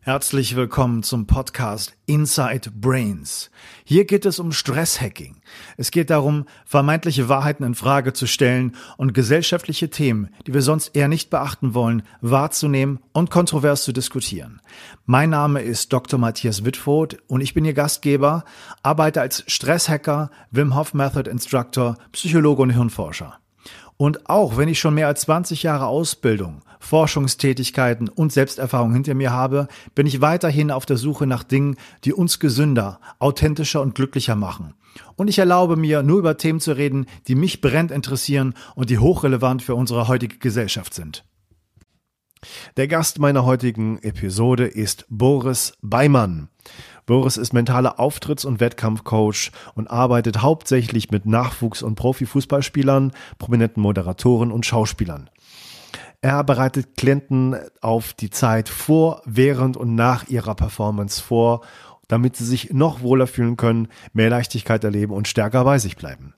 Herzlich willkommen zum Podcast Inside Brains. Hier geht es um Stresshacking. Es geht darum, vermeintliche Wahrheiten in Frage zu stellen und gesellschaftliche Themen, die wir sonst eher nicht beachten wollen, wahrzunehmen und kontrovers zu diskutieren. Mein Name ist Dr. Matthias Wittfurt und ich bin Ihr Gastgeber, arbeite als Stresshacker, Wim Hof Method Instructor, Psychologe und Hirnforscher. Und auch wenn ich schon mehr als 20 Jahre Ausbildung, Forschungstätigkeiten und Selbsterfahrung hinter mir habe, bin ich weiterhin auf der Suche nach Dingen, die uns gesünder, authentischer und glücklicher machen. Und ich erlaube mir, nur über Themen zu reden, die mich brennend interessieren und die hochrelevant für unsere heutige Gesellschaft sind. Der Gast meiner heutigen Episode ist Boris Beimann. Boris ist mentaler Auftritts- und Wettkampfcoach und arbeitet hauptsächlich mit Nachwuchs- und Profifußballspielern, prominenten Moderatoren und Schauspielern. Er bereitet Klienten auf die Zeit vor, während und nach ihrer Performance vor, damit sie sich noch wohler fühlen können, mehr Leichtigkeit erleben und stärker bei sich bleiben.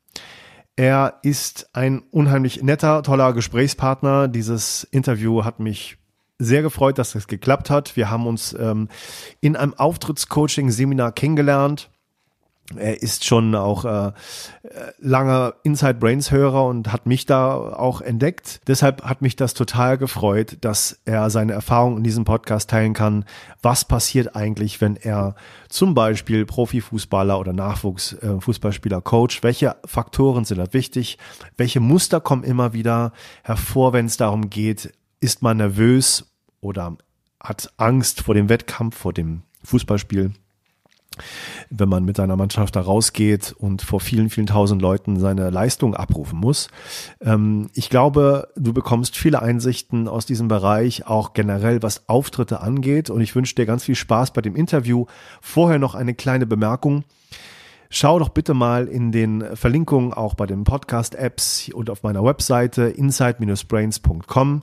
Er ist ein unheimlich netter, toller Gesprächspartner. Dieses Interview hat mich sehr gefreut, dass das geklappt hat. Wir haben uns ähm, in einem Auftrittscoaching-Seminar kennengelernt. Er ist schon auch äh, langer Inside Brains Hörer und hat mich da auch entdeckt. Deshalb hat mich das total gefreut, dass er seine Erfahrungen in diesem Podcast teilen kann. Was passiert eigentlich, wenn er zum Beispiel Profifußballer oder Nachwuchsfußballspieler äh, coach? Welche Faktoren sind da wichtig? Welche Muster kommen immer wieder hervor, wenn es darum geht, ist man nervös oder hat Angst vor dem Wettkampf, vor dem Fußballspiel, wenn man mit seiner Mannschaft da rausgeht und vor vielen, vielen tausend Leuten seine Leistung abrufen muss. Ähm, ich glaube, du bekommst viele Einsichten aus diesem Bereich, auch generell was Auftritte angeht. Und ich wünsche dir ganz viel Spaß bei dem Interview. Vorher noch eine kleine Bemerkung. Schau doch bitte mal in den Verlinkungen auch bei den Podcast-Apps und auf meiner Webseite inside-brains.com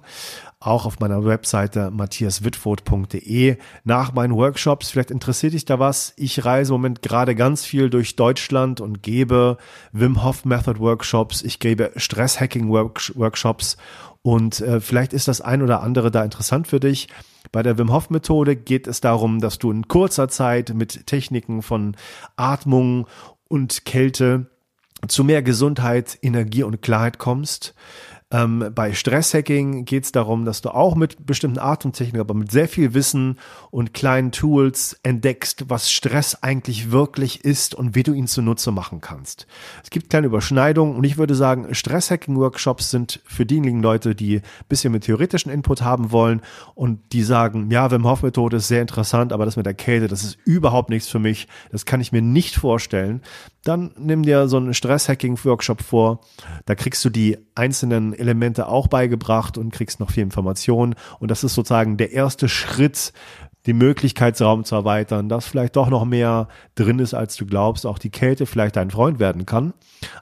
auch auf meiner Webseite matthiaswitfurt.de nach meinen Workshops. Vielleicht interessiert dich da was. Ich reise im Moment gerade ganz viel durch Deutschland und gebe Wim Hof Method Workshops. Ich gebe Stresshacking Workshops und äh, vielleicht ist das ein oder andere da interessant für dich. Bei der Wim Hof Methode geht es darum, dass du in kurzer Zeit mit Techniken von Atmung und Kälte zu mehr Gesundheit, Energie und Klarheit kommst. Ähm, bei Stresshacking geht es darum, dass du auch mit bestimmten Atemtechniken, aber mit sehr viel Wissen und kleinen Tools entdeckst, was Stress eigentlich wirklich ist und wie du ihn zunutze machen kannst. Es gibt kleine Überschneidungen und ich würde sagen, Stresshacking-Workshops sind für diejenigen Leute, die ein bisschen mit theoretischen Input haben wollen und die sagen, ja, Wim Hof Methode ist sehr interessant, aber das mit der Kälte, das ist überhaupt nichts für mich. Das kann ich mir nicht vorstellen. Dann nimm dir so einen Stresshacking-Workshop vor. Da kriegst du die einzelnen Elemente auch beigebracht und kriegst noch viel Informationen. Und das ist sozusagen der erste Schritt, den Möglichkeitsraum zu erweitern, dass vielleicht doch noch mehr drin ist, als du glaubst, auch die Kälte vielleicht dein Freund werden kann.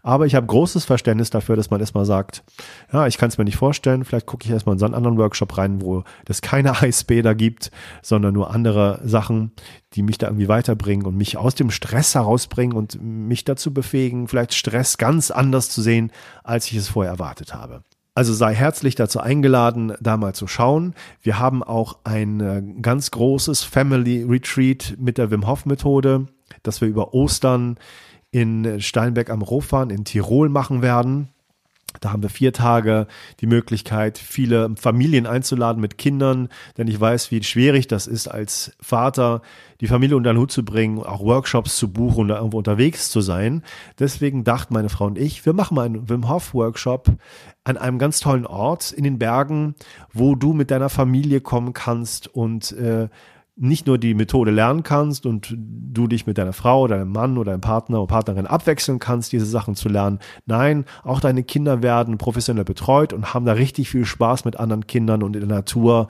Aber ich habe großes Verständnis dafür, dass man erstmal sagt, ja, ich kann es mir nicht vorstellen, vielleicht gucke ich erstmal in so einen anderen Workshop rein, wo es keine Eisbäder gibt, sondern nur andere Sachen, die mich da irgendwie weiterbringen und mich aus dem Stress herausbringen und mich dazu befähigen, vielleicht Stress ganz anders zu sehen, als ich es vorher erwartet habe. Also sei herzlich dazu eingeladen, da mal zu schauen. Wir haben auch ein äh, ganz großes Family Retreat mit der Wim Hof Methode, das wir über Ostern in Steinbeck am Rofan in Tirol machen werden. Da haben wir vier Tage die Möglichkeit, viele Familien einzuladen mit Kindern, denn ich weiß, wie schwierig das ist, als Vater die Familie unter den Hut zu bringen, auch Workshops zu buchen und irgendwo unterwegs zu sein. Deswegen dachten meine Frau und ich, wir machen mal einen Wim Hof Workshop an einem ganz tollen Ort in den Bergen, wo du mit deiner Familie kommen kannst und äh, nicht nur die Methode lernen kannst und du dich mit deiner Frau, deinem Mann oder deinem Partner oder Partnerin abwechseln kannst, diese Sachen zu lernen. Nein, auch deine Kinder werden professionell betreut und haben da richtig viel Spaß mit anderen Kindern und in der Natur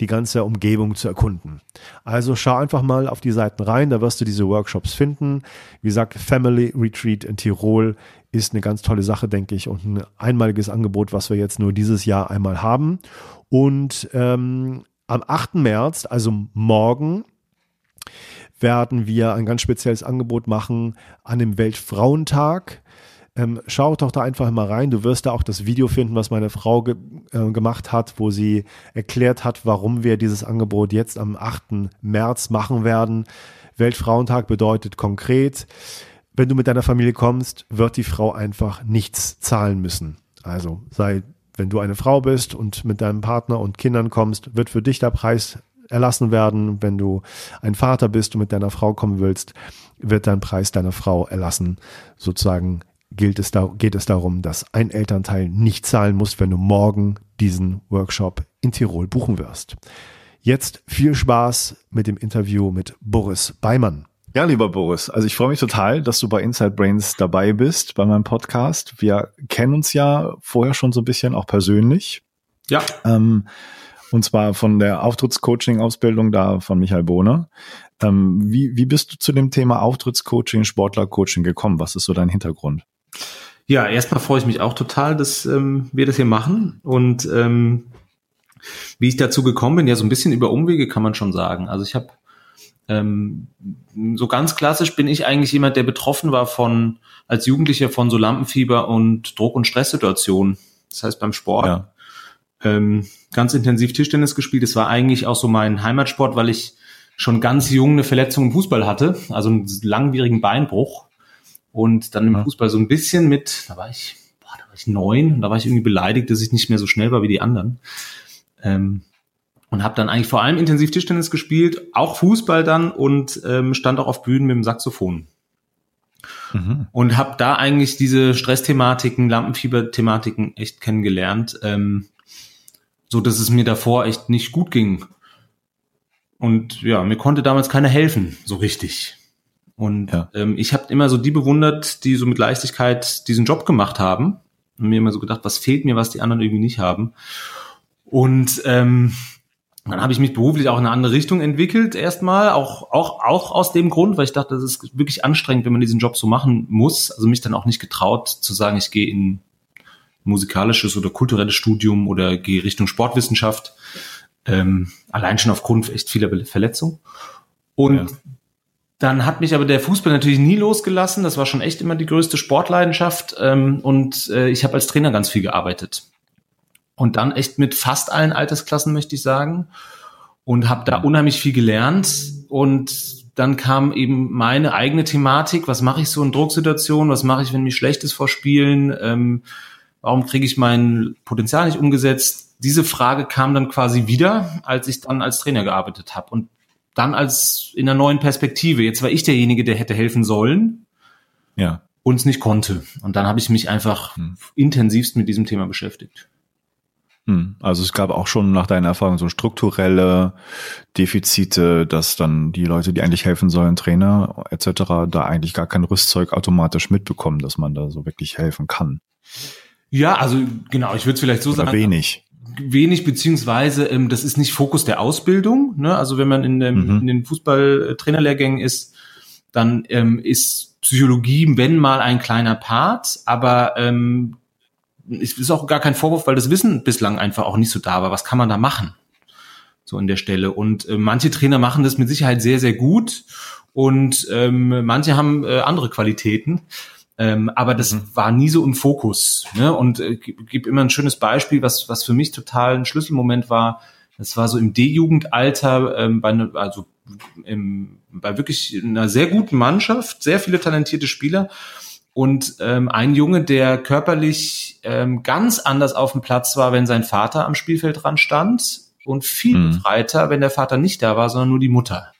die ganze Umgebung zu erkunden. Also schau einfach mal auf die Seiten rein, da wirst du diese Workshops finden. Wie gesagt, Family Retreat in Tirol ist eine ganz tolle Sache, denke ich, und ein einmaliges Angebot, was wir jetzt nur dieses Jahr einmal haben. Und ähm, am 8. März, also morgen, werden wir ein ganz spezielles Angebot machen an dem Weltfrauentag. Ähm, schau doch da einfach mal rein. Du wirst da auch das Video finden, was meine Frau ge äh, gemacht hat, wo sie erklärt hat, warum wir dieses Angebot jetzt am 8. März machen werden. Weltfrauentag bedeutet konkret, wenn du mit deiner Familie kommst, wird die Frau einfach nichts zahlen müssen. Also sei, wenn du eine Frau bist und mit deinem Partner und Kindern kommst, wird für dich der Preis erlassen werden. Wenn du ein Vater bist und mit deiner Frau kommen willst, wird dein Preis deiner Frau erlassen. Sozusagen gilt es da, geht es darum, dass ein Elternteil nicht zahlen muss, wenn du morgen diesen Workshop in Tirol buchen wirst. Jetzt viel Spaß mit dem Interview mit Boris Beimann. Ja, lieber Boris, also ich freue mich total, dass du bei Inside Brains dabei bist, bei meinem Podcast. Wir kennen uns ja vorher schon so ein bisschen, auch persönlich. Ja. Ähm, und zwar von der Auftrittscoaching-Ausbildung da von Michael Bohne. Ähm, wie, wie bist du zu dem Thema Auftrittscoaching, Sportlercoaching gekommen? Was ist so dein Hintergrund? Ja, erstmal freue ich mich auch total, dass ähm, wir das hier machen. Und ähm, wie ich dazu gekommen bin, ja, so ein bisschen über Umwege kann man schon sagen. Also ich habe ähm, so ganz klassisch bin ich eigentlich jemand, der betroffen war von als Jugendlicher von so Lampenfieber und Druck- und Stresssituationen. Das heißt beim Sport. Ja. Ähm, ganz intensiv Tischtennis gespielt. Das war eigentlich auch so mein Heimatsport, weil ich schon ganz jung eine Verletzung im Fußball hatte, also einen langwierigen Beinbruch. Und dann im ja. Fußball so ein bisschen mit, da war ich, boah, da war ich neun, da war ich irgendwie beleidigt, dass ich nicht mehr so schnell war wie die anderen. Ähm, und habe dann eigentlich vor allem intensiv Tischtennis gespielt, auch Fußball dann und ähm, stand auch auf Bühnen mit dem Saxophon. Mhm. Und habe da eigentlich diese Stressthematiken, Lampenfieber-Thematiken echt kennengelernt, ähm, so dass es mir davor echt nicht gut ging. Und ja, mir konnte damals keiner helfen, so richtig. Und ja. ähm, ich habe immer so die bewundert, die so mit Leichtigkeit diesen Job gemacht haben. Und mir immer so gedacht, was fehlt mir, was die anderen irgendwie nicht haben. Und ähm, dann habe ich mich beruflich auch in eine andere Richtung entwickelt, erstmal, auch, auch, auch aus dem Grund, weil ich dachte, das ist wirklich anstrengend, wenn man diesen Job so machen muss. Also mich dann auch nicht getraut zu sagen, ich gehe in musikalisches oder kulturelles Studium oder gehe Richtung Sportwissenschaft. Ähm, allein schon aufgrund echt vieler Verletzungen. Und ja. dann hat mich aber der Fußball natürlich nie losgelassen. Das war schon echt immer die größte Sportleidenschaft. Ähm, und äh, ich habe als Trainer ganz viel gearbeitet und dann echt mit fast allen Altersklassen, möchte ich sagen. Und habe da unheimlich viel gelernt. Und dann kam eben meine eigene Thematik. Was mache ich so in Drucksituationen? Was mache ich, wenn mir schlecht ist vor Spielen? Ähm, warum kriege ich mein Potenzial nicht umgesetzt? Diese Frage kam dann quasi wieder, als ich dann als Trainer gearbeitet habe. Und dann als in einer neuen Perspektive. Jetzt war ich derjenige, der hätte helfen sollen. Ja. Und es nicht konnte. Und dann habe ich mich einfach hm. intensivst mit diesem Thema beschäftigt. Hm. Also es gab auch schon nach deiner Erfahrung so strukturelle Defizite, dass dann die Leute, die eigentlich helfen sollen, Trainer etc., da eigentlich gar kein Rüstzeug automatisch mitbekommen, dass man da so wirklich helfen kann. Ja, also genau, ich würde es vielleicht so Oder sagen. Wenig. Wenig, beziehungsweise ähm, das ist nicht Fokus der Ausbildung. Ne? Also wenn man in, dem, mhm. in den Fußballtrainerlehrgängen ist, dann ähm, ist Psychologie, wenn mal ein kleiner Part, aber ähm, ist auch gar kein Vorwurf, weil das Wissen bislang einfach auch nicht so da war. Was kann man da machen? So in der Stelle. Und äh, manche Trainer machen das mit Sicherheit sehr, sehr gut und ähm, manche haben äh, andere Qualitäten. Ähm, aber das mhm. war nie so im Fokus. Ne? Und äh, gebe immer ein schönes Beispiel, was, was für mich total ein Schlüsselmoment war. Das war so im D-Jugendalter, ähm, bei ne, also im, bei wirklich einer sehr guten Mannschaft, sehr viele talentierte Spieler und ähm, ein Junge, der körperlich ähm, ganz anders auf dem Platz war, wenn sein Vater am Spielfeld dran stand und viel mhm. befreiter, wenn der Vater nicht da war, sondern nur die Mutter.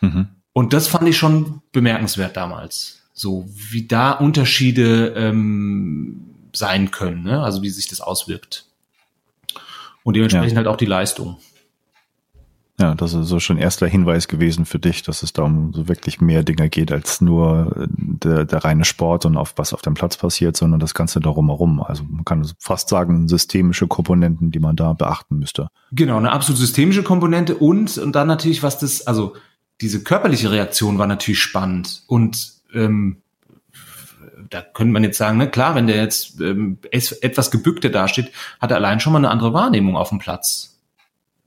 Mhm. Und das fand ich schon bemerkenswert damals. So wie da Unterschiede ähm, sein können, ne? also wie sich das auswirkt. Und dementsprechend ja. halt auch die Leistung. Ja, das ist so schon erster Hinweis gewesen für dich, dass es da um so wirklich mehr Dinge geht als nur äh, der, der reine Sport und auf was auf dem Platz passiert, sondern das Ganze darum herum. Also man kann fast sagen, systemische Komponenten, die man da beachten müsste. Genau, eine absolut systemische Komponente und, und dann natürlich, was das, also diese körperliche Reaktion war natürlich spannend und ähm, da könnte man jetzt sagen, ne, klar, wenn der jetzt ähm, etwas gebückter dasteht, hat er allein schon mal eine andere Wahrnehmung auf dem Platz.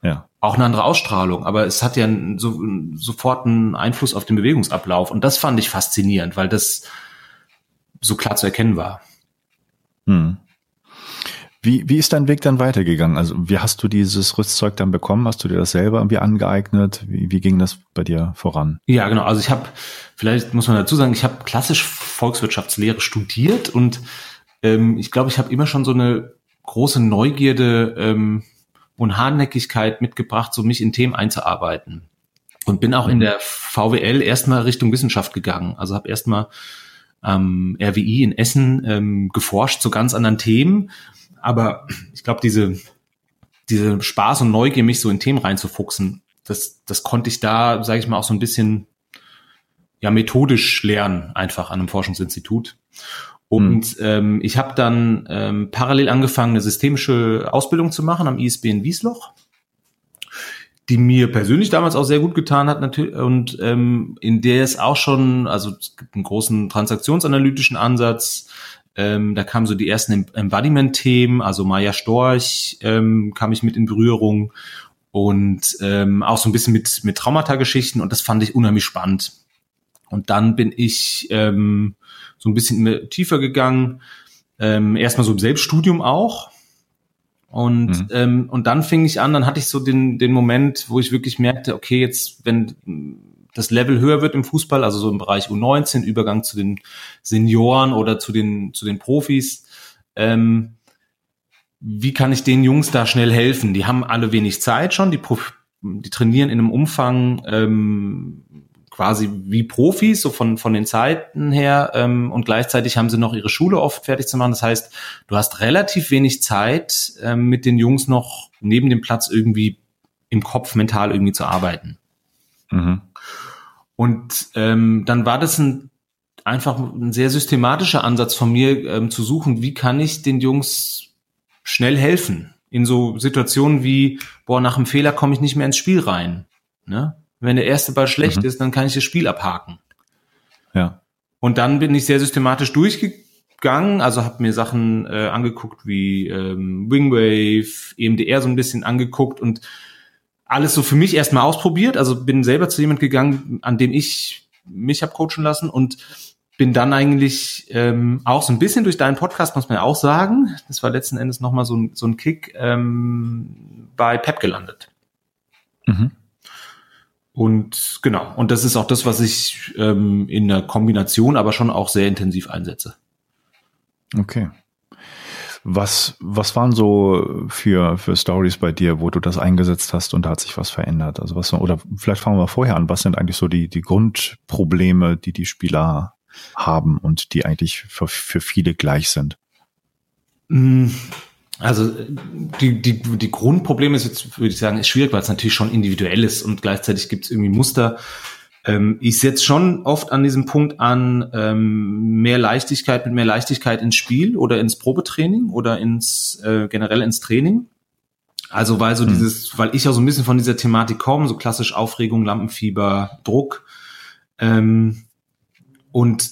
Ja. Auch eine andere Ausstrahlung, aber es hat ja so, sofort einen Einfluss auf den Bewegungsablauf. Und das fand ich faszinierend, weil das, so klar zu erkennen war. Hm. Wie, wie ist dein Weg dann weitergegangen? Also wie hast du dieses Rüstzeug dann bekommen? Hast du dir das selber irgendwie angeeignet? Wie, wie ging das bei dir voran? Ja, genau. Also ich habe, vielleicht muss man dazu sagen, ich habe klassisch Volkswirtschaftslehre studiert und ähm, ich glaube, ich habe immer schon so eine große Neugierde ähm, und Hartnäckigkeit mitgebracht, so mich in Themen einzuarbeiten. Und bin auch in mhm. der VWL erstmal Richtung Wissenschaft gegangen. Also habe erstmal ähm, RWI in Essen ähm, geforscht zu ganz anderen Themen aber ich glaube, diese, diese Spaß und Neugier, mich so in Themen reinzufuchsen, das, das konnte ich da, sage ich mal, auch so ein bisschen ja methodisch lernen, einfach an einem Forschungsinstitut. Und mhm. ähm, ich habe dann ähm, parallel angefangen, eine systemische Ausbildung zu machen am ISB in Wiesloch, die mir persönlich damals auch sehr gut getan hat natürlich und ähm, in der es auch schon, also es gibt einen großen transaktionsanalytischen Ansatz, ähm, da kamen so die ersten Embodiment-Themen, also Maya Storch ähm, kam ich mit in Berührung und ähm, auch so ein bisschen mit, mit Traumata-Geschichten und das fand ich unheimlich spannend. Und dann bin ich ähm, so ein bisschen tiefer gegangen, ähm, erstmal so im Selbststudium auch. Und, mhm. ähm, und dann fing ich an, dann hatte ich so den, den Moment, wo ich wirklich merkte, okay, jetzt, wenn das Level höher wird im Fußball, also so im Bereich U19, Übergang zu den Senioren oder zu den, zu den Profis. Ähm, wie kann ich den Jungs da schnell helfen? Die haben alle wenig Zeit schon, die, die trainieren in einem Umfang ähm, quasi wie Profis, so von, von den Zeiten her, ähm, und gleichzeitig haben sie noch ihre Schule oft fertig zu machen. Das heißt, du hast relativ wenig Zeit, ähm, mit den Jungs noch neben dem Platz irgendwie im Kopf mental irgendwie zu arbeiten. Mhm. Und ähm, dann war das ein einfach ein sehr systematischer Ansatz von mir, ähm, zu suchen, wie kann ich den Jungs schnell helfen in so Situationen wie, boah, nach einem Fehler komme ich nicht mehr ins Spiel rein. Ne? Wenn der erste Ball schlecht mhm. ist, dann kann ich das Spiel abhaken. Ja. Und dann bin ich sehr systematisch durchgegangen, also habe mir Sachen äh, angeguckt wie ähm, Wingwave, EMDR so ein bisschen angeguckt und alles so für mich erstmal ausprobiert. Also bin selber zu jemand gegangen, an dem ich mich habe coachen lassen und bin dann eigentlich ähm, auch so ein bisschen durch deinen Podcast, muss man ja auch sagen, das war letzten Endes nochmal so ein, so ein Kick ähm, bei Pep gelandet. Mhm. Und genau, und das ist auch das, was ich ähm, in der Kombination aber schon auch sehr intensiv einsetze. Okay. Was, was waren so für, für Stories bei dir, wo du das eingesetzt hast und da hat sich was verändert? Also was, oder vielleicht fangen wir vorher an. Was sind eigentlich so die, die Grundprobleme, die die Spieler haben und die eigentlich für, für viele gleich sind? Mm, also die, die, die Grundprobleme ist jetzt, würde ich sagen, ist schwierig, weil es natürlich schon individuell ist und gleichzeitig gibt es irgendwie Muster, ähm, ich setze schon oft an diesem Punkt an, ähm, mehr Leichtigkeit mit mehr Leichtigkeit ins Spiel oder ins Probetraining oder ins äh, generell ins Training. Also weil so mhm. dieses, weil ich ja so ein bisschen von dieser Thematik komme, so klassisch Aufregung, Lampenfieber, Druck. Ähm, und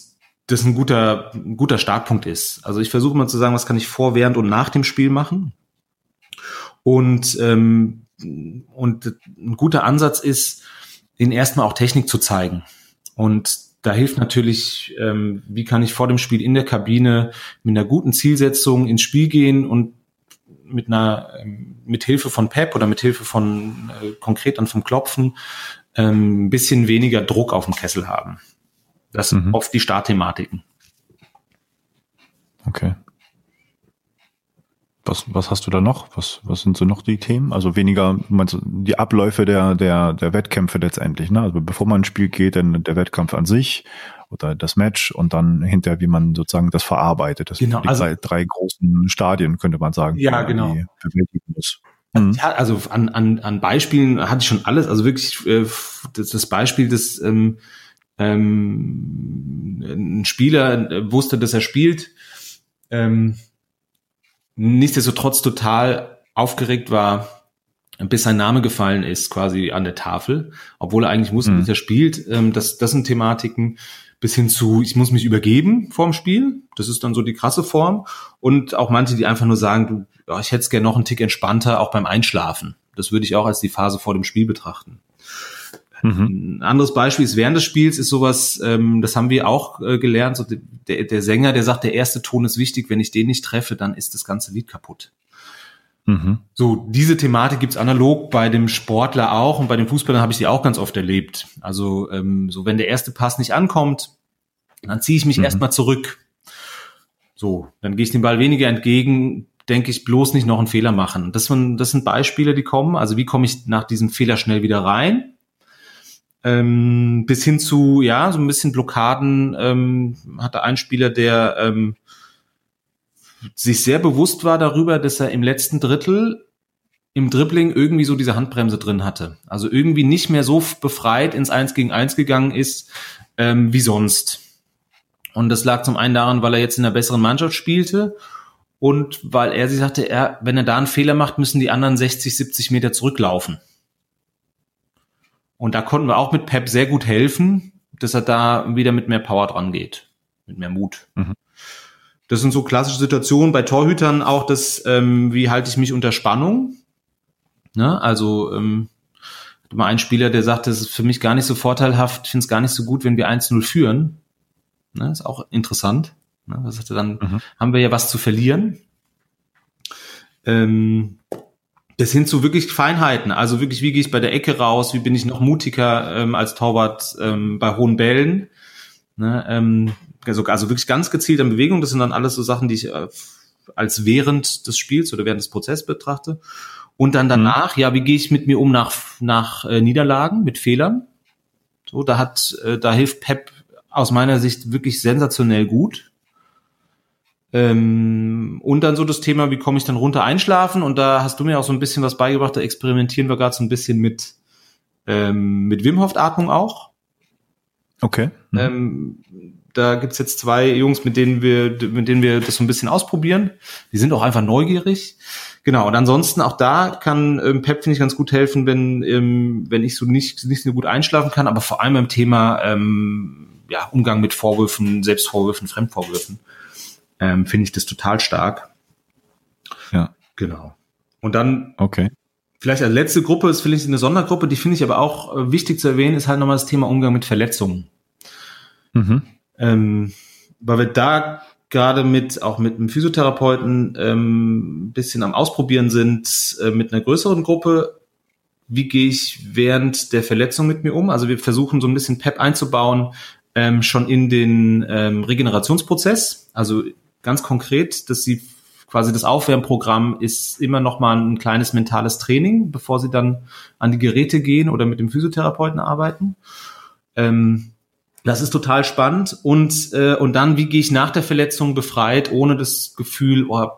das ein guter, ein guter Startpunkt ist. Also ich versuche mal zu sagen, was kann ich vor, während und nach dem Spiel machen. Und, ähm, und ein guter Ansatz ist, ihnen erstmal auch Technik zu zeigen. Und da hilft natürlich, ähm, wie kann ich vor dem Spiel in der Kabine mit einer guten Zielsetzung ins Spiel gehen und mit einer ähm, mit Hilfe von Pep oder mit Hilfe von äh, konkret dann vom Klopfen ähm, ein bisschen weniger Druck auf dem Kessel haben. Das sind mhm. oft die Startthematiken. Okay. Was, was hast du da noch? Was, was sind so noch die Themen? Also weniger, meinst du, die Abläufe der, der, der Wettkämpfe letztendlich, ne? Also bevor man ein Spiel geht, dann der Wettkampf an sich oder das Match und dann hinterher, wie man sozusagen das verarbeitet. Das genau, sind die also, drei, drei großen Stadien, könnte man sagen. Ja, genau. Mhm. Ja, also an, an, an Beispielen hatte ich schon alles. Also wirklich äh, das, das Beispiel des ähm, ähm, ein Spieler wusste, dass er spielt. Ähm, nichtsdestotrotz total aufgeregt war, bis sein Name gefallen ist, quasi an der Tafel, obwohl er eigentlich wusste, mhm. dass er spielt. Ähm, das, das sind Thematiken bis hin zu, ich muss mich übergeben vorm Spiel. Das ist dann so die krasse Form. Und auch manche, die einfach nur sagen, du, ich hätte es gerne noch einen Tick entspannter, auch beim Einschlafen. Das würde ich auch als die Phase vor dem Spiel betrachten. Mhm. Ein anderes Beispiel ist während des Spiels ist sowas, ähm, das haben wir auch äh, gelernt. So der, der Sänger, der sagt, der erste Ton ist wichtig, wenn ich den nicht treffe, dann ist das ganze Lied kaputt. Mhm. So, diese Thematik gibt's analog bei dem Sportler auch und bei den Fußballern habe ich die auch ganz oft erlebt. Also ähm, so, wenn der erste Pass nicht ankommt, dann ziehe ich mich mhm. erstmal zurück. So, dann gehe ich dem Ball weniger entgegen, denke ich, bloß nicht noch einen Fehler machen. Das sind, das sind Beispiele, die kommen. Also wie komme ich nach diesem Fehler schnell wieder rein? Ähm, bis hin zu, ja, so ein bisschen Blockaden ähm, hatte ein Spieler, der ähm, sich sehr bewusst war darüber, dass er im letzten Drittel im Dribbling irgendwie so diese Handbremse drin hatte. Also irgendwie nicht mehr so befreit ins Eins gegen Eins gegangen ist ähm, wie sonst. Und das lag zum einen daran, weil er jetzt in einer besseren Mannschaft spielte und weil er sich sagte, er, wenn er da einen Fehler macht, müssen die anderen 60, 70 Meter zurücklaufen. Und da konnten wir auch mit Pep sehr gut helfen, dass er da wieder mit mehr Power dran geht, mit mehr Mut. Mhm. Das sind so klassische Situationen bei Torhütern auch, das, ähm, wie halte ich mich unter Spannung? Ne? Also ähm, hatte mal einen Spieler, der sagt, das ist für mich gar nicht so vorteilhaft, ich finde es gar nicht so gut, wenn wir 1-0 führen. Ne? Ist auch interessant. Ne? Da sagte dann, mhm. haben wir ja was zu verlieren. Ähm, bis hin zu wirklich Feinheiten. Also wirklich, wie gehe ich bei der Ecke raus? Wie bin ich noch mutiger ähm, als Torwart ähm, bei hohen Bällen? Ne, ähm, also, also wirklich ganz gezielt an Bewegung. Das sind dann alles so Sachen, die ich äh, als während des Spiels oder während des Prozesses betrachte. Und dann danach, mhm. ja, wie gehe ich mit mir um nach, nach äh, Niederlagen, mit Fehlern? So, da hat, äh, da hilft Pep aus meiner Sicht wirklich sensationell gut. Ähm, und dann so das Thema, wie komme ich dann runter einschlafen? Und da hast du mir auch so ein bisschen was beigebracht. Da experimentieren wir gerade so ein bisschen mit ähm, mit Wim Hof Atmung auch. Okay. Mhm. Ähm, da gibt's jetzt zwei Jungs, mit denen wir mit denen wir das so ein bisschen ausprobieren. Die sind auch einfach neugierig. Genau. Und ansonsten auch da kann ähm, Pep finde ich ganz gut helfen, wenn ähm, wenn ich so nicht nicht so gut einschlafen kann, aber vor allem beim Thema ähm, ja Umgang mit Vorwürfen, Selbstvorwürfen, Fremdvorwürfen ähm, finde ich das total stark. Ja. Genau. Und dann, okay. vielleicht als letzte Gruppe ist vielleicht eine Sondergruppe, die finde ich aber auch äh, wichtig zu erwähnen, ist halt nochmal das Thema Umgang mit Verletzungen. Mhm. Ähm, weil wir da gerade mit, auch mit einem Physiotherapeuten ähm, ein bisschen am Ausprobieren sind, äh, mit einer größeren Gruppe, wie gehe ich während der Verletzung mit mir um? Also wir versuchen so ein bisschen PEP einzubauen, ähm, schon in den ähm, Regenerationsprozess. Also ganz konkret, dass sie quasi das Aufwärmprogramm ist immer noch mal ein kleines mentales Training, bevor sie dann an die Geräte gehen oder mit dem Physiotherapeuten arbeiten. Ähm, das ist total spannend. Und, äh, und dann, wie gehe ich nach der Verletzung befreit, ohne das Gefühl, oh,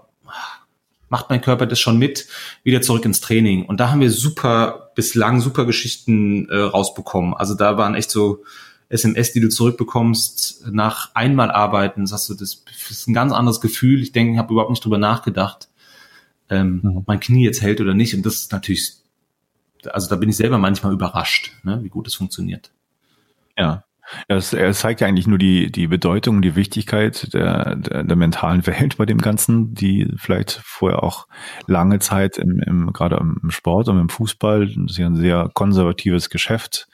macht mein Körper das schon mit, wieder zurück ins Training. Und da haben wir super, bislang super Geschichten äh, rausbekommen. Also da waren echt so SMS, die du zurückbekommst nach einmal arbeiten, sagst du, das ist ein ganz anderes Gefühl. Ich denke, ich habe überhaupt nicht drüber nachgedacht, ähm, mhm. ob mein Knie jetzt hält oder nicht. Und das ist natürlich, also da bin ich selber manchmal überrascht, ne, wie gut es funktioniert. Ja. Es, es zeigt ja eigentlich nur die, die Bedeutung, die Wichtigkeit der, der, der mentalen Welt bei dem Ganzen, die vielleicht vorher auch lange Zeit im, im gerade im Sport und im Fußball, das ist ja ein sehr konservatives Geschäft,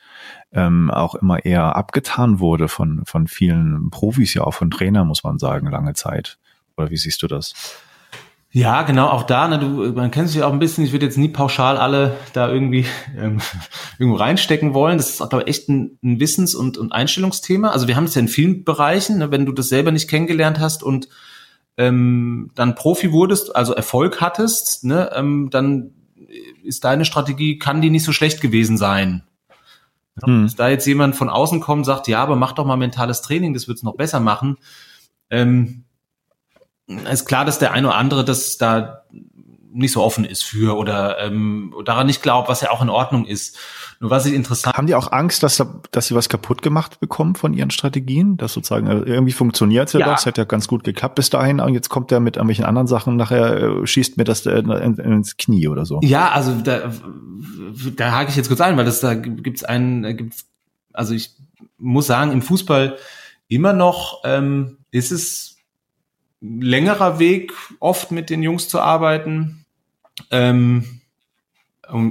ähm, auch immer eher abgetan wurde von, von vielen Profis, ja auch von Trainern, muss man sagen, lange Zeit. Oder wie siehst du das? Ja, genau, auch da, ne, du, man kennt sich auch ein bisschen, ich würde jetzt nie pauschal alle da irgendwie ähm, irgendwo reinstecken wollen. Das ist ich, echt ein, ein Wissens- und, und Einstellungsthema. Also wir haben es ja in vielen Bereichen, ne, wenn du das selber nicht kennengelernt hast und ähm, dann Profi wurdest, also Erfolg hattest, ne, ähm, dann ist deine Strategie, kann die nicht so schlecht gewesen sein. Hm. Dass da jetzt jemand von außen kommt, sagt, ja, aber mach doch mal mentales Training, das wird's noch besser machen. Ähm, ist klar, dass der eine oder andere das da nicht so offen ist für oder ähm, daran nicht glaubt, was ja auch in Ordnung ist. Nur was ich interessant. Haben die auch Angst, dass, dass sie was kaputt gemacht bekommen von ihren Strategien? Dass sozusagen äh, irgendwie funktioniert ja, ja. das, hat ja ganz gut geklappt bis dahin und jetzt kommt er mit irgendwelchen anderen Sachen, nachher äh, schießt mir das äh, ins Knie oder so. Ja, also da, da hake ich jetzt kurz ein, weil das da gibt's einen, gibt's, also ich muss sagen, im Fußball immer noch ähm, ist es längerer Weg, oft mit den Jungs zu arbeiten. Ähm,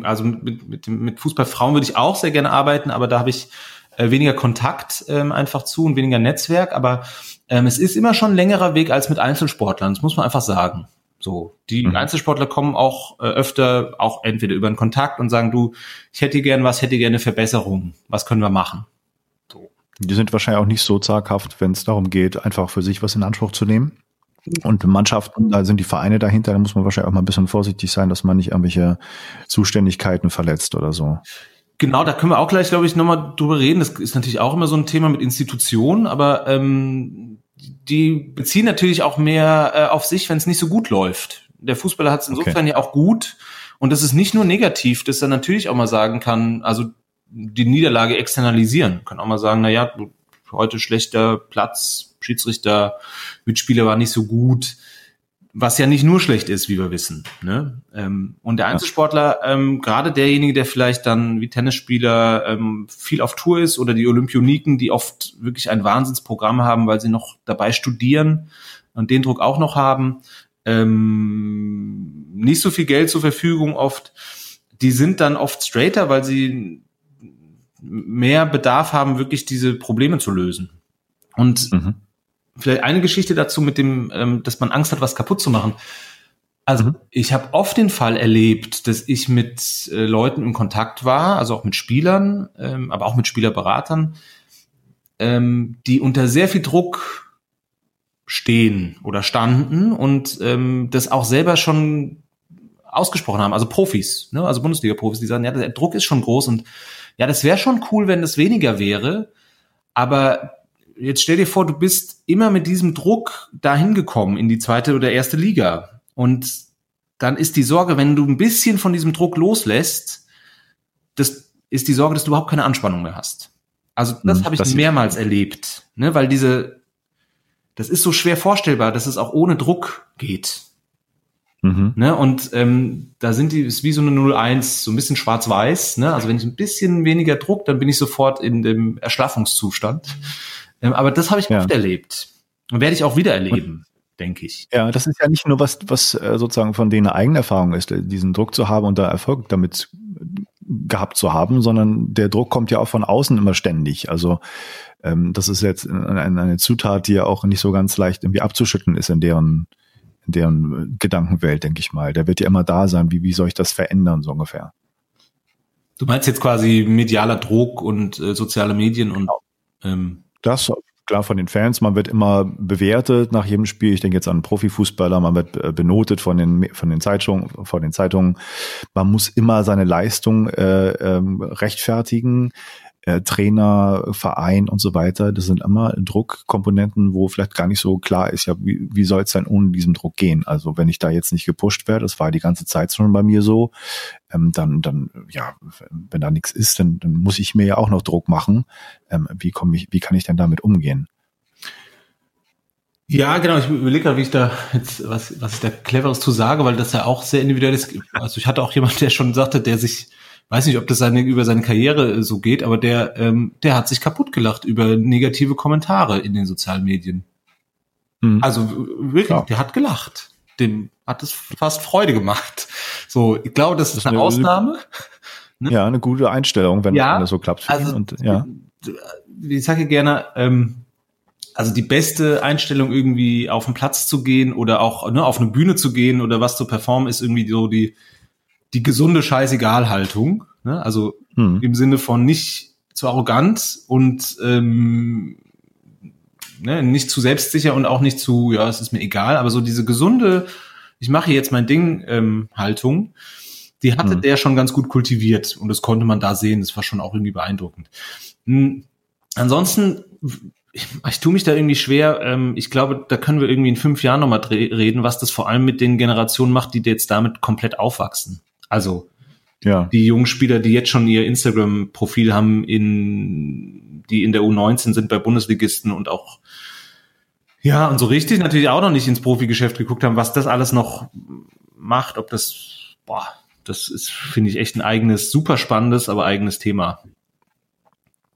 also mit, mit, mit Fußballfrauen würde ich auch sehr gerne arbeiten, aber da habe ich äh, weniger Kontakt ähm, einfach zu und weniger Netzwerk. Aber ähm, es ist immer schon ein längerer Weg als mit Einzelsportlern, das muss man einfach sagen. So, die mhm. Einzelsportler kommen auch äh, öfter auch entweder über einen Kontakt und sagen, du, ich hätte gern was, hätte gerne eine Verbesserung, was können wir machen? So. Die sind wahrscheinlich auch nicht so zaghaft, wenn es darum geht, einfach für sich was in Anspruch zu nehmen. Und Mannschaften, da sind die Vereine dahinter, da muss man wahrscheinlich auch mal ein bisschen vorsichtig sein, dass man nicht irgendwelche Zuständigkeiten verletzt oder so. Genau, da können wir auch gleich, glaube ich, nochmal drüber reden. Das ist natürlich auch immer so ein Thema mit Institutionen, aber ähm, die beziehen natürlich auch mehr äh, auf sich, wenn es nicht so gut läuft. Der Fußballer hat es insofern okay. ja auch gut und das ist nicht nur negativ, dass er natürlich auch mal sagen kann, also die Niederlage externalisieren, kann auch mal sagen, na ja, heute schlechter Platz, Schiedsrichter, Mitspieler war nicht so gut, was ja nicht nur schlecht ist, wie wir wissen. Ne? Ähm, und der Einzelsportler, ähm, gerade derjenige, der vielleicht dann wie Tennisspieler ähm, viel auf Tour ist oder die Olympioniken, die oft wirklich ein Wahnsinnsprogramm haben, weil sie noch dabei studieren und den Druck auch noch haben, ähm, nicht so viel Geld zur Verfügung oft, die sind dann oft straighter, weil sie mehr Bedarf haben, wirklich diese Probleme zu lösen. Und mhm vielleicht eine Geschichte dazu mit dem, ähm, dass man Angst hat, was kaputt zu machen. Also mhm. ich habe oft den Fall erlebt, dass ich mit äh, Leuten in Kontakt war, also auch mit Spielern, ähm, aber auch mit Spielerberatern, ähm, die unter sehr viel Druck stehen oder standen und ähm, das auch selber schon ausgesprochen haben, also Profis, ne? also Bundesliga-Profis, die sagen, ja, der Druck ist schon groß und ja, das wäre schon cool, wenn das weniger wäre, aber jetzt stell dir vor, du bist immer mit diesem Druck dahin gekommen in die zweite oder erste Liga. Und dann ist die Sorge, wenn du ein bisschen von diesem Druck loslässt, das ist die Sorge, dass du überhaupt keine Anspannung mehr hast. Also das hm, habe ich das mehrmals erlebt, ne, weil diese, das ist so schwer vorstellbar, dass es auch ohne Druck geht. Mhm. Ne, und ähm, da sind die, ist wie so eine 0-1, so ein bisschen schwarz-weiß. Ne? Also wenn ich ein bisschen weniger Druck, dann bin ich sofort in dem Erschlaffungszustand. Mhm. Ähm, aber das habe ich ja. oft erlebt. Und werde ich auch wieder erleben, denke ich. Ja, das ist ja nicht nur was, was äh, sozusagen von denen eine eigene Erfahrung ist, äh, diesen Druck zu haben und da Erfolg damit gehabt zu haben, sondern der Druck kommt ja auch von außen immer ständig. Also ähm, das ist jetzt eine, eine Zutat, die ja auch nicht so ganz leicht irgendwie abzuschütteln ist in deren in deren Gedankenwelt, denke ich mal. Der wird ja immer da sein. Wie, wie soll ich das verändern, so ungefähr? Du meinst jetzt quasi medialer Druck und äh, soziale Medien und genau. ähm, das klar von den Fans, man wird immer bewertet nach jedem Spiel. Ich denke jetzt an Profifußballer, man wird äh, benotet von den von den Zeitungen, von den Zeitungen. Man muss immer seine Leistung äh, ähm, rechtfertigen äh, Trainer, Verein und so weiter. Das sind immer Druckkomponenten, wo vielleicht gar nicht so klar ist, ja, wie, wie soll es denn ohne diesen Druck gehen? Also wenn ich da jetzt nicht gepusht werde, das war die ganze Zeit schon bei mir so, ähm, dann, dann, ja, wenn da nichts ist, dann, dann muss ich mir ja auch noch Druck machen. Ähm, wie komme ich, wie kann ich denn damit umgehen? Ja, genau. Ich überlege gerade, wie ich da jetzt, was, was ich da cleveres zu sage, weil das ja auch sehr individuell ist. Also ich hatte auch jemand, der schon sagte, der sich weiß nicht, ob das seine, über seine Karriere äh, so geht, aber der, ähm, der hat sich kaputt gelacht über negative Kommentare in den sozialen Medien. Mhm. Also wirklich, ja. der hat gelacht. Dem hat es fast Freude gemacht. So, ich glaube, das, das ist eine, eine Ausnahme. Ne? Ja, eine gute Einstellung, wenn, ja, das so klappt. also, und, ja. Ich sage gerne, ähm, also die beste Einstellung irgendwie auf den Platz zu gehen oder auch ne, auf eine Bühne zu gehen oder was zu performen, ist irgendwie so die die gesunde Scheißegal-Haltung. Ne? Also hm. im Sinne von nicht zu arrogant und ähm, ne, nicht zu selbstsicher und auch nicht zu, ja, es ist mir egal, aber so diese gesunde, ich mache jetzt mein Ding ähm, Haltung, die hatte hm. der schon ganz gut kultiviert und das konnte man da sehen, das war schon auch irgendwie beeindruckend. Hm. Ansonsten, ich, ich tue mich da irgendwie schwer. Ähm, ich glaube, da können wir irgendwie in fünf Jahren nochmal reden, was das vor allem mit den Generationen macht, die jetzt damit komplett aufwachsen. Also ja. die jungen Spieler, die jetzt schon ihr Instagram-Profil haben, in, die in der U19 sind bei Bundesligisten und auch ja, und so richtig natürlich auch noch nicht ins Profigeschäft geguckt haben, was das alles noch macht, ob das, boah, das ist, finde ich, echt ein eigenes, super spannendes, aber eigenes Thema.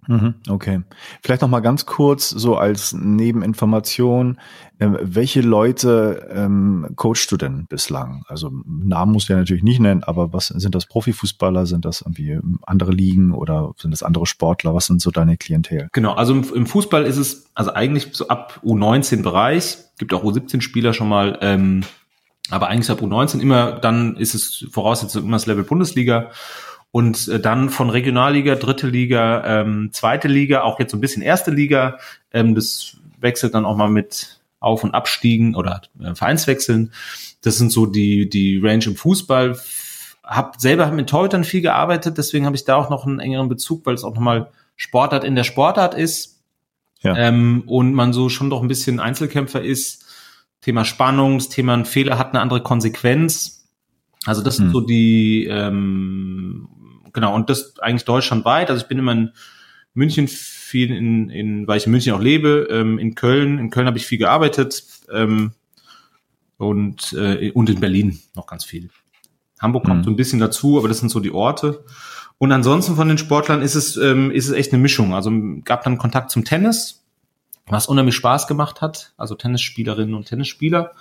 Mhm, okay. Vielleicht noch mal ganz kurz so als Nebeninformation, ähm, welche Leute ähm, coachst du denn bislang? Also Namen musst du ja natürlich nicht nennen, aber was sind das Profifußballer, sind das irgendwie andere Ligen oder sind das andere Sportler? Was sind so deine Klientel? Genau, also im, im Fußball ist es also eigentlich so ab U19 Bereich, gibt auch U17 Spieler schon mal, ähm, aber eigentlich ab U19 immer, dann ist es Voraussetzung immer das Level Bundesliga und äh, dann von Regionalliga, dritte Liga, ähm, zweite Liga, auch jetzt so ein bisschen erste Liga. Ähm, das wechselt dann auch mal mit Auf- und Abstiegen oder äh, Vereinswechseln. Das sind so die, die Range im Fußball. Hab selber mit Torhütern viel gearbeitet, deswegen habe ich da auch noch einen engeren Bezug, weil es auch nochmal Sportart in der Sportart ist. Ja. Ähm, und man so schon doch ein bisschen Einzelkämpfer ist. Thema Spannung, das Thema ein Fehler hat eine andere Konsequenz. Also das hm. sind so die ähm, genau, und das eigentlich deutschlandweit. Also ich bin immer in München viel in, in weil ich in München auch lebe, ähm, in Köln. In Köln habe ich viel gearbeitet ähm, und, äh, und in Berlin noch ganz viel. Hamburg kommt mhm. so ein bisschen dazu, aber das sind so die Orte. Und ansonsten von den Sportlern ist es, ähm, ist es echt eine Mischung. Also gab dann Kontakt zum Tennis, was unheimlich Spaß gemacht hat. Also Tennisspielerinnen und Tennisspieler.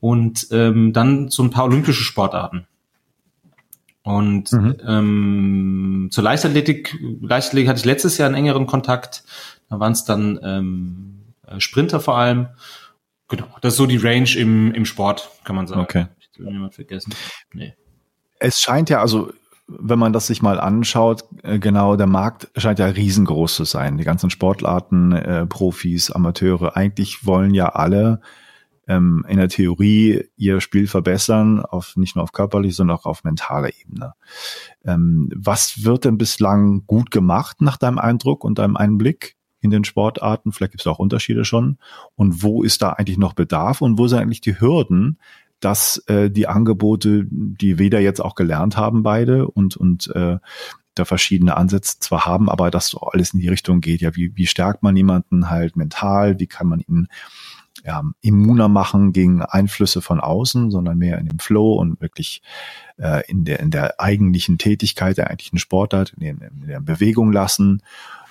Und ähm, dann so ein paar olympische Sportarten. Und mhm. ähm, zur Leichtathletik, Leichtathletik hatte ich letztes Jahr einen engeren Kontakt. Da waren es dann ähm, äh, Sprinter vor allem. Genau, das ist so die Range im, im Sport, kann man sagen. Okay. Ich will jemand vergessen. Nee. Es scheint ja, also wenn man das sich mal anschaut, äh, genau, der Markt scheint ja riesengroß zu sein. Die ganzen Sportarten, äh, Profis, Amateure, eigentlich wollen ja alle ähm, in der Theorie ihr Spiel verbessern, auf nicht nur auf körperlich, sondern auch auf mentaler Ebene. Ähm, was wird denn bislang gut gemacht nach deinem Eindruck und deinem Einblick in den Sportarten? Vielleicht gibt es auch Unterschiede schon. Und wo ist da eigentlich noch Bedarf und wo sind eigentlich die Hürden, dass äh, die Angebote, die da jetzt auch gelernt haben, beide und, und äh, da verschiedene Ansätze zwar haben, aber dass alles in die Richtung geht, ja, wie, wie stärkt man jemanden halt mental, wie kann man ihn ja, immuner machen gegen Einflüsse von außen, sondern mehr in dem Flow und wirklich äh, in, der, in der eigentlichen Tätigkeit, der eigentlichen Sportart, in, der, in der Bewegung lassen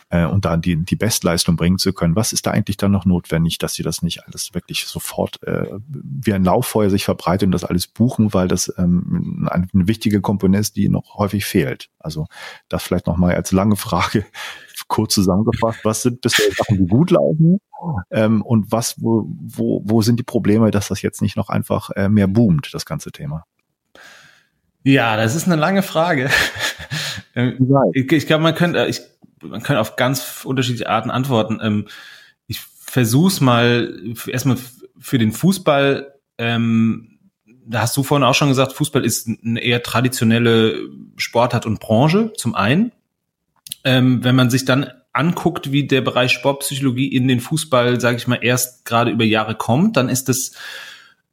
äh, und da die, die Bestleistung bringen zu können. Was ist da eigentlich dann noch notwendig, dass sie das nicht alles wirklich sofort äh, wie ein Lauffeuer sich verbreitet und das alles buchen, weil das ähm, eine, eine wichtige Komponente ist, die noch häufig fehlt. Also das vielleicht nochmal als lange Frage kurz zusammengefasst. Was sind bisher Sachen, die gut laufen? Ähm, und was, wo, wo, wo sind die Probleme, dass das jetzt nicht noch einfach äh, mehr boomt, das ganze Thema? Ja, das ist eine lange Frage. ich, ich glaube, man könnte, ich, man könnte auf ganz unterschiedliche Arten antworten. Ähm, ich versuch's mal erstmal für den Fußball. Ähm, da hast du vorhin auch schon gesagt, Fußball ist eine eher traditionelle Sportart und Branche, zum einen. Ähm, wenn man sich dann anguckt, wie der Bereich Sportpsychologie in den Fußball, sage ich mal, erst gerade über Jahre kommt, dann ist das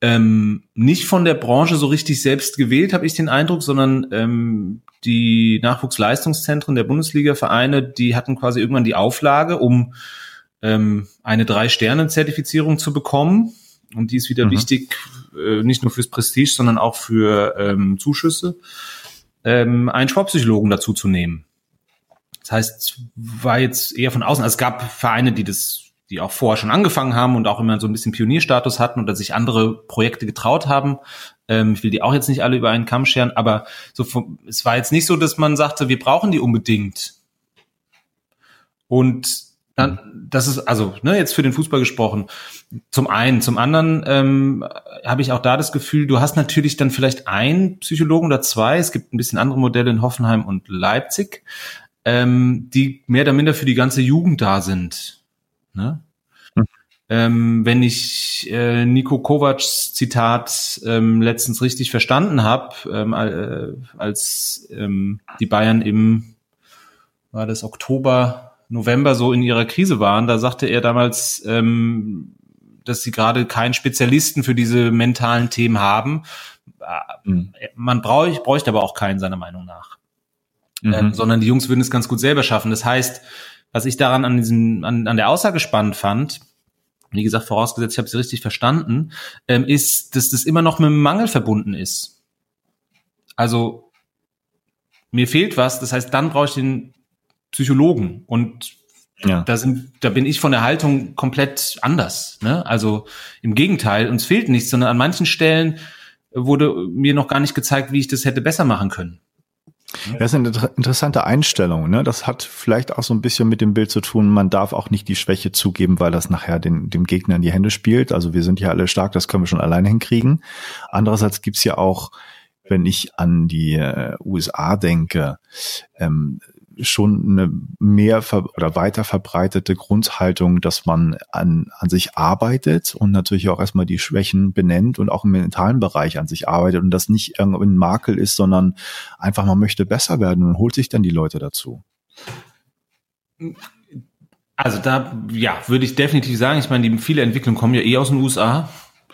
ähm, nicht von der Branche so richtig selbst gewählt, habe ich den Eindruck, sondern ähm, die Nachwuchsleistungszentren der Bundesliga-Vereine, die hatten quasi irgendwann die Auflage, um ähm, eine Drei-Sterne-Zertifizierung zu bekommen. Und die ist wieder mhm. wichtig, äh, nicht nur fürs Prestige, sondern auch für ähm, Zuschüsse, ähm, einen Sportpsychologen dazu zu nehmen. Das heißt, war jetzt eher von außen. Also es gab Vereine, die das die auch vorher schon angefangen haben und auch immer so ein bisschen Pionierstatus hatten oder sich andere Projekte getraut haben. Ähm, ich will die auch jetzt nicht alle über einen Kamm scheren, aber so vom, es war jetzt nicht so, dass man sagte, wir brauchen die unbedingt. Und dann, das ist also ne, jetzt für den Fußball gesprochen. Zum einen, zum anderen ähm, habe ich auch da das Gefühl, du hast natürlich dann vielleicht einen Psychologen oder zwei. Es gibt ein bisschen andere Modelle in Hoffenheim und Leipzig, ähm, die mehr oder minder für die ganze Jugend da sind. Ne? Hm. Ähm, wenn ich äh, Nico Kovacs Zitat ähm, letztens richtig verstanden habe, ähm, äh, als ähm, die Bayern im war das Oktober, November so in ihrer Krise waren, da sagte er damals, ähm, dass sie gerade keinen Spezialisten für diese mentalen Themen haben. Mhm. Man bräuchte aber auch keinen, seiner Meinung nach. Mhm. Ähm, sondern die Jungs würden es ganz gut selber schaffen. Das heißt, was ich daran an diesem, an, an der Aussage spannend fand, wie gesagt, vorausgesetzt, ich habe sie richtig verstanden, ähm, ist, dass das immer noch mit einem Mangel verbunden ist. Also mir fehlt was, das heißt, dann brauche ich den Psychologen und ja. da sind, da bin ich von der Haltung komplett anders. Ne? Also im Gegenteil, uns fehlt nichts, sondern an manchen Stellen wurde mir noch gar nicht gezeigt, wie ich das hätte besser machen können. Das ist eine interessante Einstellung. Ne? Das hat vielleicht auch so ein bisschen mit dem Bild zu tun, man darf auch nicht die Schwäche zugeben, weil das nachher den, dem Gegner in die Hände spielt. Also wir sind ja alle stark, das können wir schon alleine hinkriegen. Andererseits gibt's ja auch, wenn ich an die äh, USA denke, ähm, schon eine mehr oder weiter verbreitete Grundhaltung, dass man an, an sich arbeitet und natürlich auch erstmal die Schwächen benennt und auch im mentalen Bereich an sich arbeitet und das nicht irgendwie ein Makel ist, sondern einfach man möchte besser werden und holt sich dann die Leute dazu. Also da, ja, würde ich definitiv sagen, ich meine, die viele Entwicklungen kommen ja eh aus den USA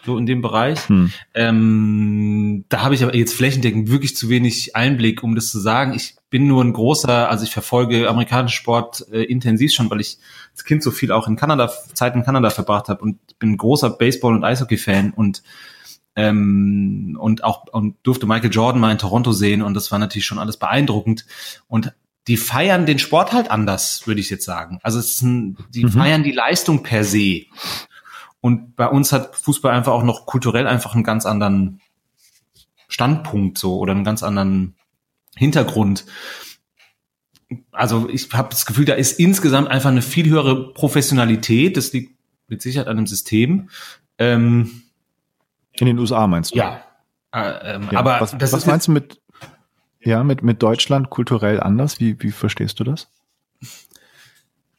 so in dem Bereich. Hm. Ähm, da habe ich aber jetzt flächendeckend wirklich zu wenig Einblick, um das zu sagen. Ich bin nur ein großer, also ich verfolge amerikanischen Sport äh, intensiv schon, weil ich als Kind so viel auch in Kanada, Zeit in Kanada verbracht habe und bin ein großer Baseball- und Eishockey-Fan und ähm, und auch und durfte Michael Jordan mal in Toronto sehen und das war natürlich schon alles beeindruckend und die feiern den Sport halt anders, würde ich jetzt sagen. Also es ist ein, die mhm. feiern die Leistung per se. Und bei uns hat Fußball einfach auch noch kulturell einfach einen ganz anderen Standpunkt so oder einen ganz anderen Hintergrund. Also ich habe das Gefühl, da ist insgesamt einfach eine viel höhere Professionalität. Das liegt mit Sicherheit an dem System. Ähm, In den USA meinst du? Ja. Äh, ähm, ja aber was, was meinst du mit ja mit mit Deutschland kulturell anders? Wie wie verstehst du das?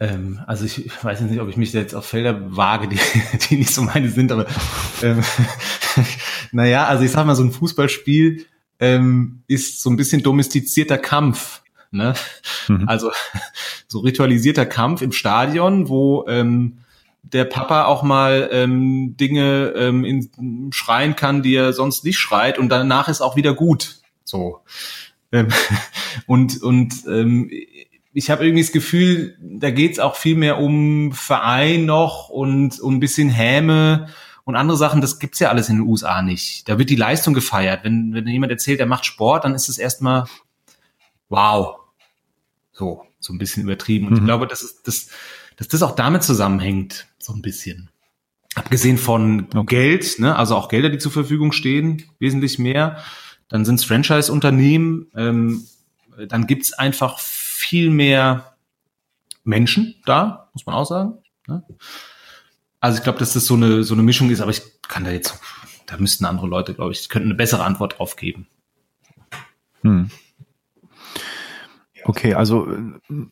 Ähm, also ich, weiß nicht, ob ich mich jetzt auf Felder wage, die, die nicht so meine sind, aber ähm, naja, also ich sag mal, so ein Fußballspiel ähm, ist so ein bisschen domestizierter Kampf. Ne? Mhm. Also so ritualisierter Kampf im Stadion, wo ähm, der Papa auch mal ähm, Dinge ähm, in, schreien kann, die er sonst nicht schreit und danach ist auch wieder gut. So. Ähm, und und ähm, ich habe irgendwie das Gefühl, da geht's auch viel mehr um Verein noch und um ein bisschen Häme und andere Sachen. Das gibt's ja alles in den USA nicht. Da wird die Leistung gefeiert. Wenn, wenn jemand erzählt, er macht Sport, dann ist es erstmal wow. So, so ein bisschen übertrieben. Und mhm. ich glaube, dass, es, dass, dass das auch damit zusammenhängt, so ein bisschen. Abgesehen von. Geld, ne, also auch Gelder, die zur Verfügung stehen, wesentlich mehr. Dann sind's Franchise-Unternehmen. Ähm, dann gibt's einfach viel mehr Menschen da, muss man auch sagen. Ne? Also ich glaube, dass das so eine, so eine Mischung ist, aber ich kann da jetzt, da müssten andere Leute, glaube ich, könnten eine bessere Antwort drauf geben. Hm. Okay, also äh,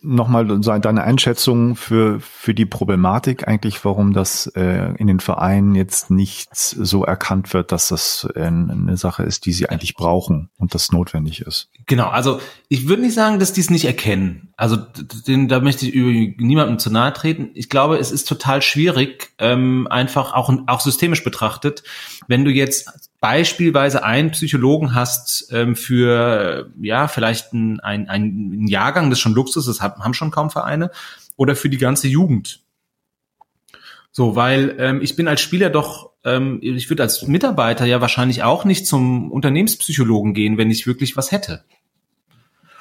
nochmal deine Einschätzung für, für die Problematik eigentlich, warum das äh, in den Vereinen jetzt nicht so erkannt wird, dass das äh, eine Sache ist, die sie eigentlich brauchen und das notwendig ist. Genau, also ich würde nicht sagen, dass die es nicht erkennen. Also den, da möchte ich niemandem zu nahe treten. Ich glaube, es ist total schwierig, ähm, einfach auch, auch systemisch betrachtet, wenn du jetzt beispielsweise einen Psychologen hast ähm, für ja vielleicht ein, ein, ein Jahrgang, das ist schon Luxus, das haben schon kaum Vereine, oder für die ganze Jugend. So, weil ähm, ich bin als Spieler doch, ähm, ich würde als Mitarbeiter ja wahrscheinlich auch nicht zum Unternehmenspsychologen gehen, wenn ich wirklich was hätte.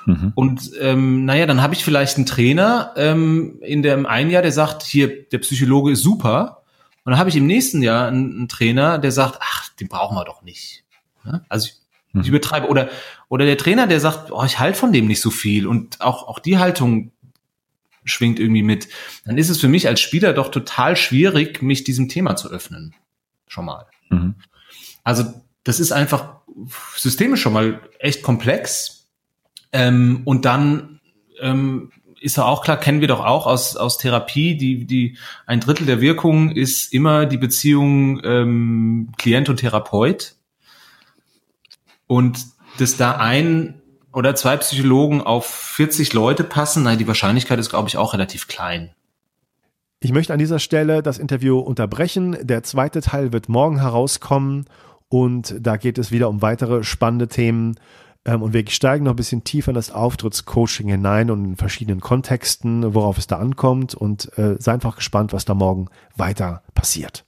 Mhm. Und ähm, naja, dann habe ich vielleicht einen Trainer ähm, in dem einen Jahr, der sagt, hier, der Psychologe ist super, und dann habe ich im nächsten Jahr einen, einen, Trainer, der sagt, ach, den brauchen wir doch nicht. Also ich, ich mhm. übertreibe. Oder, oder der Trainer, der sagt, oh, ich halte von dem nicht so viel. Und auch, auch die Haltung schwingt irgendwie mit. Dann ist es für mich als Spieler doch total schwierig, mich diesem Thema zu öffnen. Schon mal. Mhm. Also das ist einfach systemisch schon mal echt komplex. Ähm, und dann ähm, ist ja auch klar, kennen wir doch auch aus, aus Therapie, die, die ein Drittel der Wirkung ist immer die Beziehung ähm, Klient und Therapeut. Und dass da ein oder zwei Psychologen auf 40 Leute passen, nein, die Wahrscheinlichkeit ist, glaube ich, auch relativ klein. Ich möchte an dieser Stelle das Interview unterbrechen. Der zweite Teil wird morgen herauskommen und da geht es wieder um weitere spannende Themen ähm, und wir steigen noch ein bisschen tiefer in das Auftrittscoaching hinein und in verschiedenen Kontexten, worauf es da ankommt. Und äh, sei einfach gespannt, was da morgen weiter passiert.